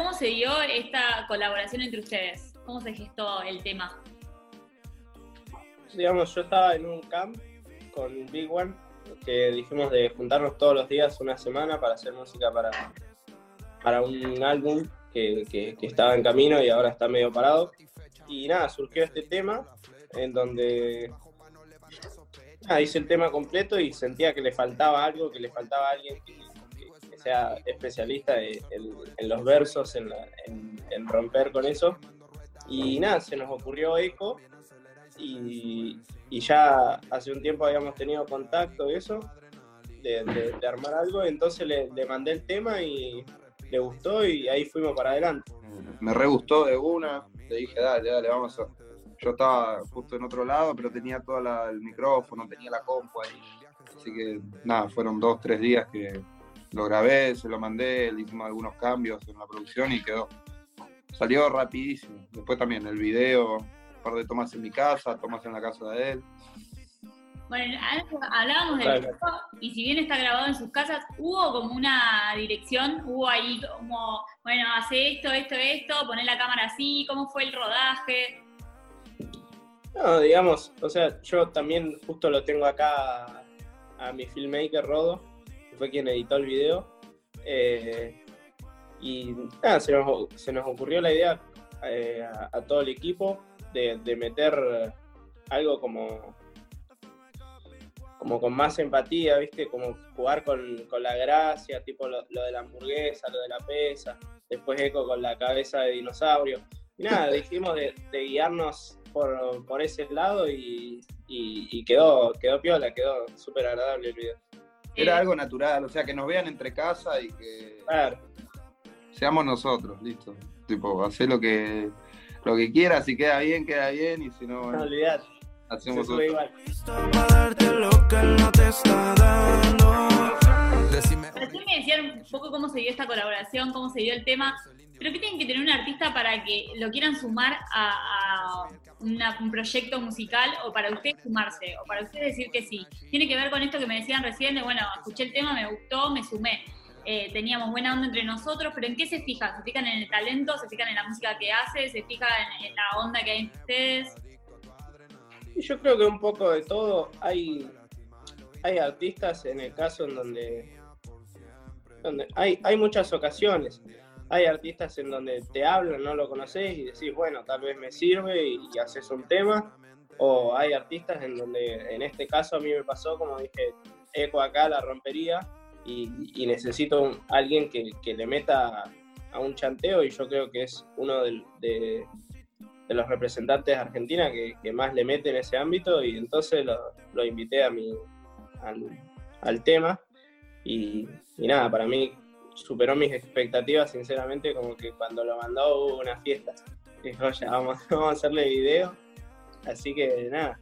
¿cómo se dio esta colaboración entre ustedes? ¿Cómo se gestó el tema? Digamos, yo estaba en un camp con Big One, que dijimos de juntarnos todos los días una semana para hacer música para, para un álbum que, estaba en camino y ahora está medio parado. Y nada, surgió este tema en donde hice el tema completo y sentía que le faltaba algo, que le faltaba alguien que, sea especialista en, los versos, en, en, romper con eso. Y nada, se nos ocurrió Eco y, y, ya hace un tiempo habíamos tenido contacto y eso, de, armar algo, entonces le, le, mandé el tema y le gustó y ahí fuimos para adelante. Me re gustó de una, le dije, dale, dale, vamos a... Yo estaba justo en otro lado, pero tenía todo el micrófono, tenía la compu ahí. Así que nada, fueron dos, tres días que lo grabé, se lo mandé, le hicimos algunos cambios en la producción y quedó. Salió rapidísimo. Después también el video, un par de tomas en mi casa, tomas en la casa de él. Bueno, hablábamos del video y si bien está grabado en sus casas, hubo como una dirección, hubo ahí como, bueno, hace esto, esto, esto, poner la cámara así, ¿cómo fue el rodaje? No, digamos, o sea, yo también justo lo tengo acá a mi filmmaker Rodo, fue quien editó el video. Eh, y nada, se nos, ocurrió la idea eh, a, todo el equipo de, meter algo como, como con más empatía, ¿viste? Como jugar con, la gracia, tipo lo, de la hamburguesa, lo de la pesa, después Eco con la cabeza de dinosaurio. Y nada, dijimos de, guiarnos por, ese lado y, y, quedó, quedó piola, quedó súper agradable el video. Era algo natural, o sea, que nos vean entre casa y que seamos nosotros, listo. Tipo, hacer lo que lo que quieras, si queda bien, queda bien, y si no, no hacemos otro. Igual. Recién me decían un poco cómo se dio esta colaboración, cómo se dio el tema, pero ¿qué tienen que tener un artista para que lo quieran sumar a, un proyecto musical o para ustedes sumarse o para ustedes decir que sí? Tiene que ver con esto que me decían recién de, bueno, escuché el tema, me gustó, me sumé. Eh, teníamos buena onda entre nosotros, pero ¿en qué se fijan? ¿Se fijan en el talento? ¿Se fijan en la música que hace? ¿Se fijan en, la onda que hay entre ustedes? Yo creo que un poco de todo. Hay, hay artistas en el caso en donde, donde hay, hay muchas ocasiones hay artistas en donde te hablan, no lo conoces y decís, bueno, tal vez me sirve y, haces un tema. O hay artistas en donde, en este caso a mí me pasó, como dije, Eco acá la rompería y, necesito alguien que, le meta a un chanteo y yo creo que es uno de, los representantes de Argentina que, más le mete en ese ámbito y entonces lo, invité a mi, al, tema y, nada, para mí superó mis expectativas, sinceramente, como que cuando lo mandó hubo una fiesta. Dijo, ya, vamos, vamos a hacerle video. Así que nada.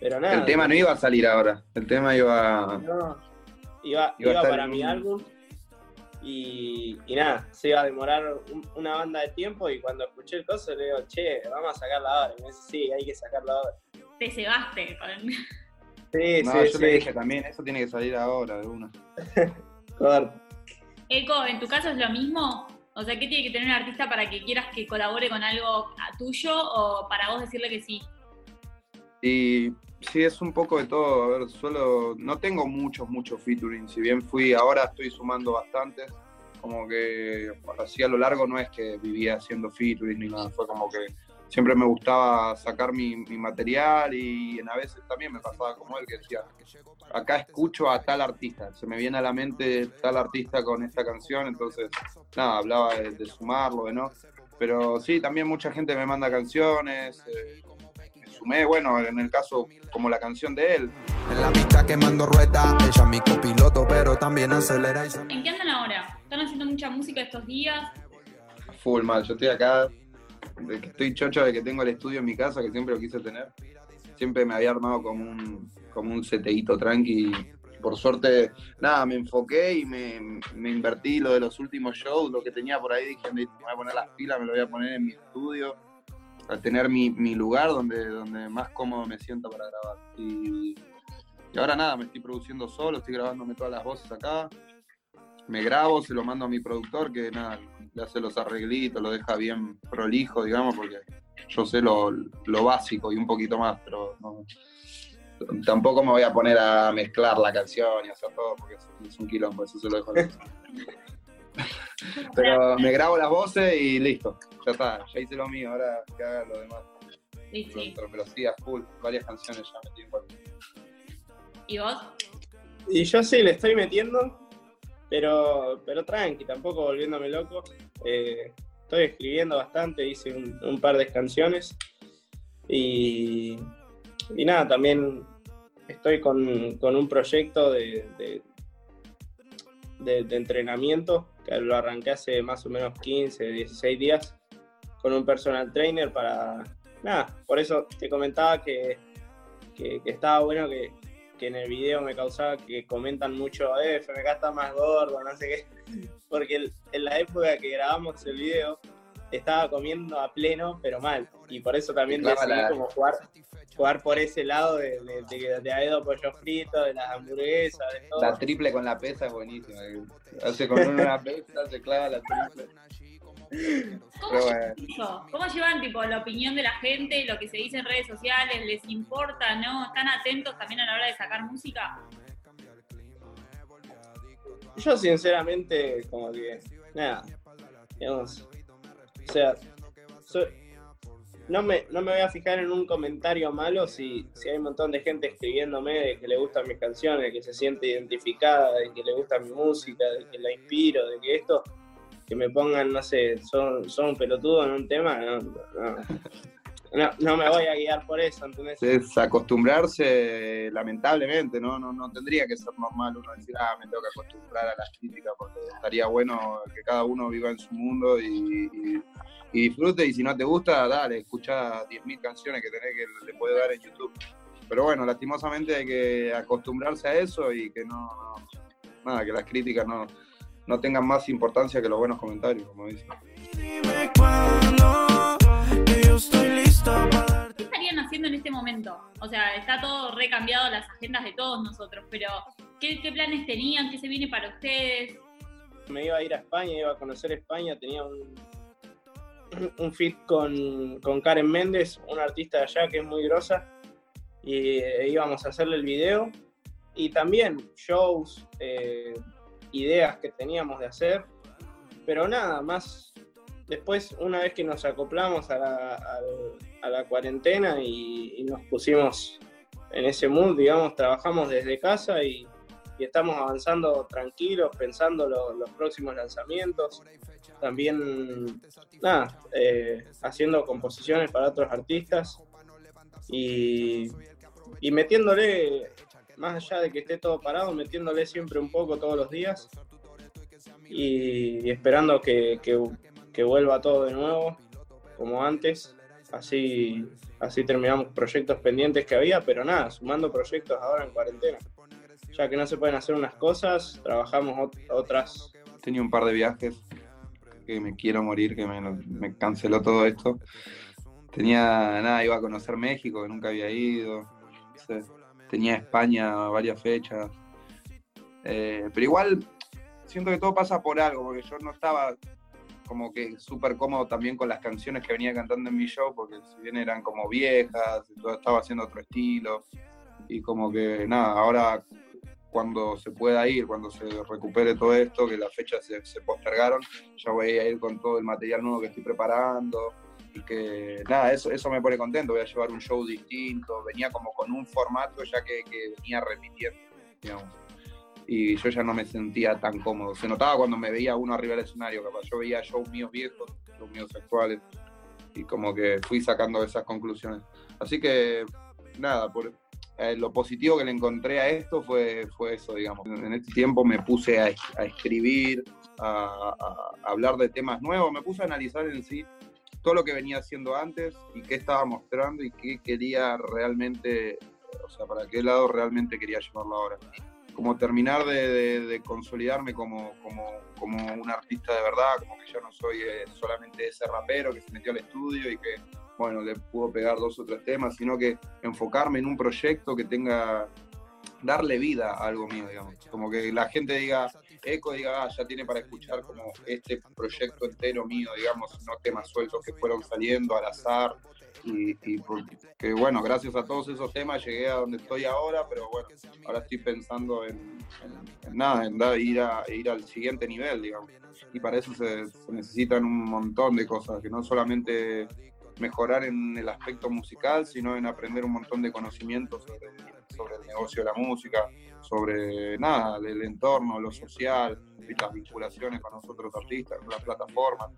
Pero nada. El tema no iba a salir ahora. El tema iba. No, iba, iba, para mi álbum. Y, y, nada, se iba a demorar una banda de tiempo. Y cuando escuché el coso, le digo, che, vamos a sacarla ahora. Y me dice, sí, hay que sacarla ahora. Te cebaste con. Sí, no, sí, yo le dije también, eso tiene que salir ahora de una. Correcto. Eco, ¿en tu caso es lo mismo? O sea, ¿qué tiene que tener un artista para que quieras que colabore con algo tuyo o para vos decirle que sí? Y sí, es un poco de todo. A ver, solo no tengo muchos, muchos featuring. Si bien fui, ahora estoy sumando bastantes. Como que así a lo largo no es que vivía haciendo featuring ni nada. Fue como que siempre me gustaba sacar mi, material y a veces también me pasaba como él que decía, acá escucho a tal artista, se me viene a la mente tal artista con esta canción, entonces nada, hablaba de, sumarlo, de no. Pero sí, también mucha gente me manda canciones, eh, me sumé, bueno, en el caso como la canción de él. En la pista quemando rueda, ella mi copiloto, pero también acelera. ¿En qué andan ahora? ¿Están haciendo mucha música estos días? Full mal, yo estoy acá de estoy chocho de que tengo el estudio en mi casa, que siempre lo quise tener. Siempre me había armado como un, como un seteíto tranqui. Por suerte, nada, me enfoqué y me, me, invertí lo de los últimos shows, lo que tenía por ahí, dije, me voy a poner las pilas, me lo voy a poner en mi estudio, a tener mi, mi lugar donde, donde más cómodo me siento para grabar. Y, y ahora nada, me estoy produciendo solo, estoy grabándome todas las voces acá. Me grabo, se lo mando a mi productor, que nada, le hace los arreglitos, lo deja bien prolijo, digamos, porque yo sé lo, básico y un poquito más, pero tampoco me voy a poner a mezclar la canción y hacer todo, porque es un quilombo, eso se lo dejo a Pero me grabo las voces y listo, ya está, ya hice lo mío, ahora que haga lo demás. Sí, sí. Pero, sí, a full, varias canciones ya metí en ¿Y vos? Y yo sí le estoy metiendo, pero, pero tranqui, tampoco volviéndome loco. Eh, estoy escribiendo bastante, hice un, par de canciones y, y, nada, también estoy con, un proyecto de, de, de, entrenamiento que lo arranqué hace más o menos 15, 16 días con un personal trainer para, nada, por eso te comentaba que, que estaba bueno que, que en el video me causaba que comentan mucho, eh, FMK está más gordo, no sé qué. Porque en la época que grabamos el video estaba comiendo a pleno, pero mal. Y por eso también decidí como jugar, jugar por ese lado de, de, de, Aedo Pollo Frito, de las hamburguesas, de todo. La triple con la pesa es buenísima. Hace con una pesa, se clava la triple. ¿Cómo, llevan tipo la opinión de la gente, lo que se dice en redes sociales? ¿Les importa, no? ¿Están atentos también a la hora de sacar música? Yo sinceramente, como que, nada, digamos, o sea, no, me, no me voy a fijar en un comentario malo si, si hay un montón de gente escribiéndome de que le gustan mis canciones, que se siente identificada, de que le gusta mi música, de que la inspiro, de que esto que me pongan, no sé, son, son pelotudo en un tema, no, no, me voy a guiar por eso, ¿entendés? Es acostumbrarse, lamentablemente, ¿no? No, no tendría que ser normal uno decir, ah, me tengo que acostumbrar a las críticas, porque estaría bueno que cada uno viva en su mundo y, disfrute, y si no te gusta, dale, escucha 10.000 canciones que tenés que le puede dar en YouTube. Pero bueno, lastimosamente hay que acostumbrarse a eso y que no nada, que las críticas no, no tengan más importancia que los buenos comentarios, como dicen. ¿Qué estarían haciendo en este momento? O sea, está todo recambiado las agendas de todos nosotros, pero ¿qué, planes tenían? ¿Qué se viene para ustedes? Me iba a ir a España, iba a conocer España, tenía un, un fit con, Karen Méndez, una artista de allá que es muy grosa, y eh, íbamos a hacerle el video. Y también shows, eh, ideas que teníamos de hacer, pero nada, más después, una vez que nos acoplamos a la, cuarentena y, nos pusimos en ese mood, digamos, trabajamos desde casa y, estamos avanzando tranquilos, pensando los próximos lanzamientos. También, nada, eh, haciendo composiciones para otros artistas y, y metiéndole más allá de que esté todo parado, metiéndole siempre un poco todos los días y, esperando que, vuelva todo de nuevo, como antes. Así, así terminamos proyectos pendientes que había, pero nada, sumando proyectos ahora en cuarentena. Ya que no se pueden hacer unas cosas, trabajamos otras. Tenía un par de viajes que me quiero morir, que me, canceló todo esto. Tenía, nada, iba a conocer México, que nunca había ido tenía España varias fechas. Eh, pero igual siento que todo pasa por algo, porque yo no estaba como que súper cómodo también con las canciones que venía cantando en mi show, porque si bien eran como viejas, estaba haciendo otro estilo, y como que nada, ahora cuando se pueda ir, cuando se recupere todo esto, que las fechas se, se postergaron, ya voy a ir con todo el material nuevo que estoy preparando, y que nada, eso, eso me pone contento, voy a llevar un show distinto, venía como con un formato ya que, venía repitiendo, digamos. Y yo ya no me sentía tan cómodo. Se notaba cuando me veía uno arriba del escenario, capaz yo veía shows míos viejos, shows míos actuales, y como que fui sacando esas conclusiones. Así que nada, por, eh, lo positivo que le encontré a esto fue, fue eso, digamos. En este tiempo me puse a, escribir, a, a, hablar de temas nuevos, me puse a analizar en sí todo lo que venía haciendo antes y qué estaba mostrando y qué quería realmente, o sea, para qué lado realmente quería llevarlo ahora. Como terminar de, consolidarme como, como, como, un artista de verdad, como que yo no soy eh, solamente ese rapero que se metió al estudio y que, bueno, le pudo pegar dos o tres temas, sino que enfocarme en un proyecto que tenga darle vida a algo mío, digamos. Como que la gente diga, Eco diga, ah, ya tiene para escuchar como este proyecto entero mío, digamos, no temas sueltos que fueron saliendo al azar. Y, que bueno, gracias a todos esos temas llegué a donde estoy ahora, pero bueno, ahora estoy pensando en, nada, en ir, a, ir al siguiente nivel, digamos. Y para eso se, se necesitan un montón de cosas, que no solamente mejorar en el aspecto musical, sino en aprender un montón de conocimientos sobre el negocio de la música, sobre nada, el entorno, lo social, las vinculaciones con nosotros artistas, con las plataformas.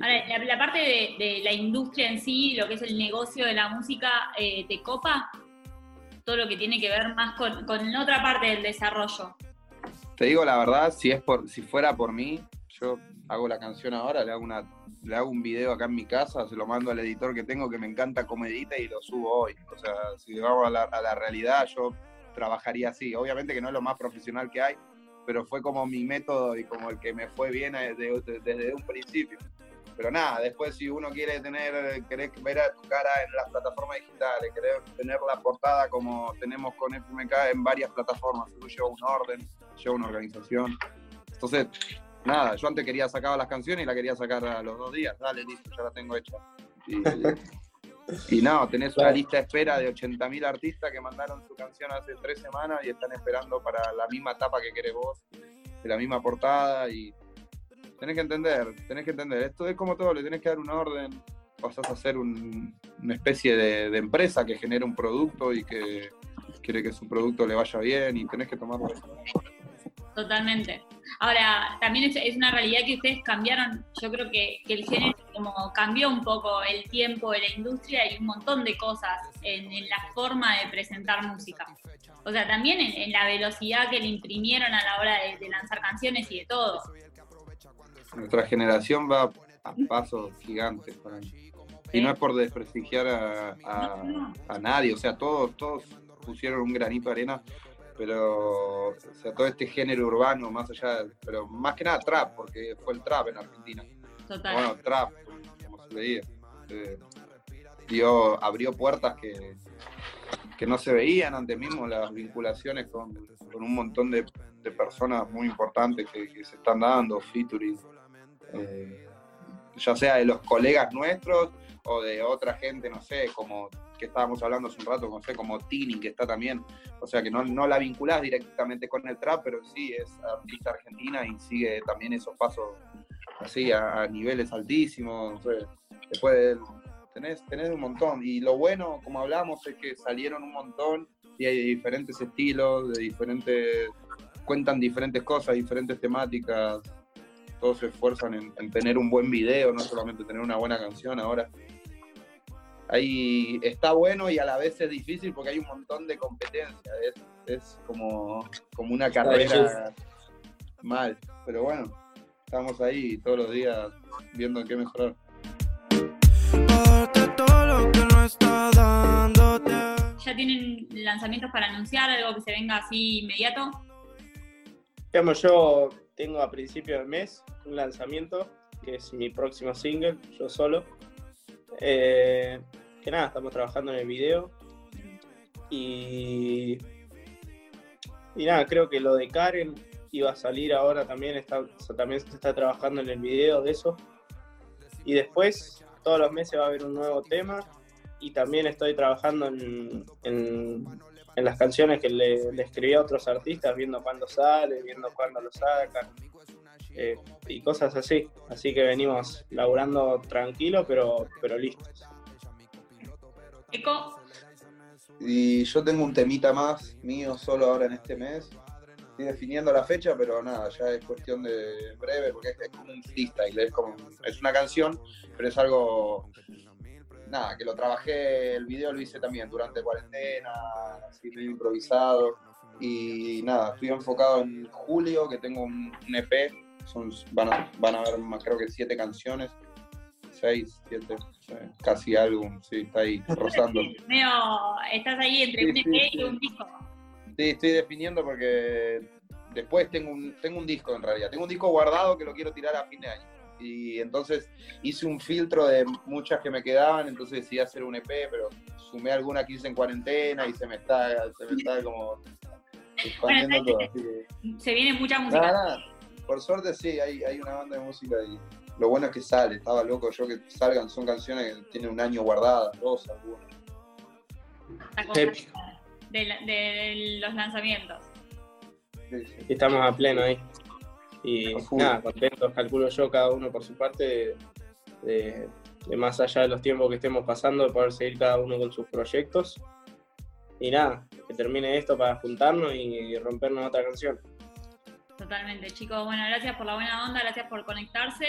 Ahora, la, parte de, la industria en sí, lo que es el negocio de la música, eh, ¿te copa? Todo lo que tiene que ver más con, con otra parte del desarrollo. Te digo la verdad, si es por, si fuera por mí, yo hago la canción ahora, le hago una le hago un video acá en mi casa, se lo mando al editor que tengo que me encanta cómo edita y lo subo hoy. O sea, si vamos a la, a la realidad, yo trabajaría así. Obviamente que no es lo más profesional que hay, pero fue como mi método y como el que me fue bien desde, desde un principio. Pero nada, después si uno quiere tener, querés ver a tu cara en las plataformas digitales, querés tener la portada como tenemos con FMK en varias plataformas, eso lleva un orden, lleva una organización. Entonces, nada, yo antes quería sacar las canciones y la quería sacar a los dos días. Dale, listo, ya la tengo hecha. Y, no, tenés una lista de espera de 80.000 artistas que mandaron su canción hace tres semanas y están esperando para la misma tapa que querés vos, de la misma portada y tenés que entender, tenés que entender, esto es como todo, le tenés que dar un orden, pasás a ser una especie de, de, empresa que genera un producto y que quiere que su producto le vaya bien y tenés que tomarlo. Totalmente. Ahora, también es, una realidad que ustedes cambiaron, yo creo que, el género como cambió un poco el tiempo de la industria y un montón de cosas en, la forma de presentar música. O sea, también en, la velocidad que le imprimieron a la hora de, lanzar canciones y de todo. Nuestra generación va a pasos gigantes Y no es por desprestigiar a, a, nadie, o sea, todos, todos pusieron un granito de arena pero o sea, todo este género urbano, más allá, pero más que nada trap, porque fue el trap en Argentina. Bueno, trap, como se veía. Eh, dio, abrió puertas que, que no se veían antes mismo, las vinculaciones con, con un montón de, de, personas muy importantes que, se están dando, featuring, eh, ya sea de los colegas nuestros o de otra gente, no sé, como que estábamos hablando hace un rato, no sé, como Tini, que está también, o sea, que no, no la vinculás directamente con el trap, pero sí es artista argentina y sigue también esos pasos así a, niveles altísimos, después tenés, tenés un montón, y lo bueno, como hablamos, es que salieron un montón y hay diferentes estilos, de diferentes, cuentan diferentes cosas, diferentes temáticas, todos se esfuerzan en, en tener un buen video, no solamente tener una buena canción ahora ahí está bueno y a la vez es difícil porque hay un montón de competencia. Es, como, como una carrera mal. Pero bueno, estamos ahí todos los días viendo en qué mejorar. ¿Ya tienen lanzamientos para anunciar algo que se venga así inmediato? Digamos, yo tengo a principio del mes un lanzamiento que es mi próximo single, yo solo. Eh, que nada, estamos trabajando en el video. Y, y nada, creo que lo de Karen iba a salir ahora también, está, también se está trabajando en el video de eso. Y después, todos los meses va a haber un nuevo tema. Y también estoy trabajando en, en, las canciones que le, escribí a otros artistas, viendo cuándo sale, viendo cuándo lo sacan. Eh, y cosas así. Así que venimos laburando tranquilo, pero, pero listos. Y yo tengo un temita más mío solo ahora en este mes. Estoy definiendo la fecha, pero nada, ya es cuestión de breve, porque es, como un freestyle, es, como, es una canción, pero es algo, nada, que lo trabajé, el video lo hice también durante cuarentena, así medio improvisado. Y nada, estoy enfocado en julio, que tengo un, EP, son, van, a, van a haber más, creo que siete canciones, seis, siete, casi álbum, sí, está ahí rozando. estás ahí entre un EP y un disco. Sí, estoy definiendo porque después tengo un, tengo un disco en realidad. Tengo un disco guardado que lo quiero tirar a fin de año. Y entonces hice un filtro de muchas que me quedaban, entonces decidí hacer un EP, pero sumé alguna que hice en cuarentena y se me está, se me está como expandiendo todo. Se viene mucha música. por suerte sí, hay, hay una banda de música y lo bueno es que sale, estaba loco yo que salgan, son canciones que tienen un año guardadas, dos algunas. De, la- de los lanzamientos. Estamos a pleno ahí. Y nada, contentos, calculo yo, cada uno por su parte, de, de- de más allá de los tiempos que estemos pasando, de poder seguir cada uno con sus proyectos. Y nada, que termine esto para juntarnos y rompernos otra canción. Totalmente, chicos. Bueno, gracias por la buena onda, gracias por conectarse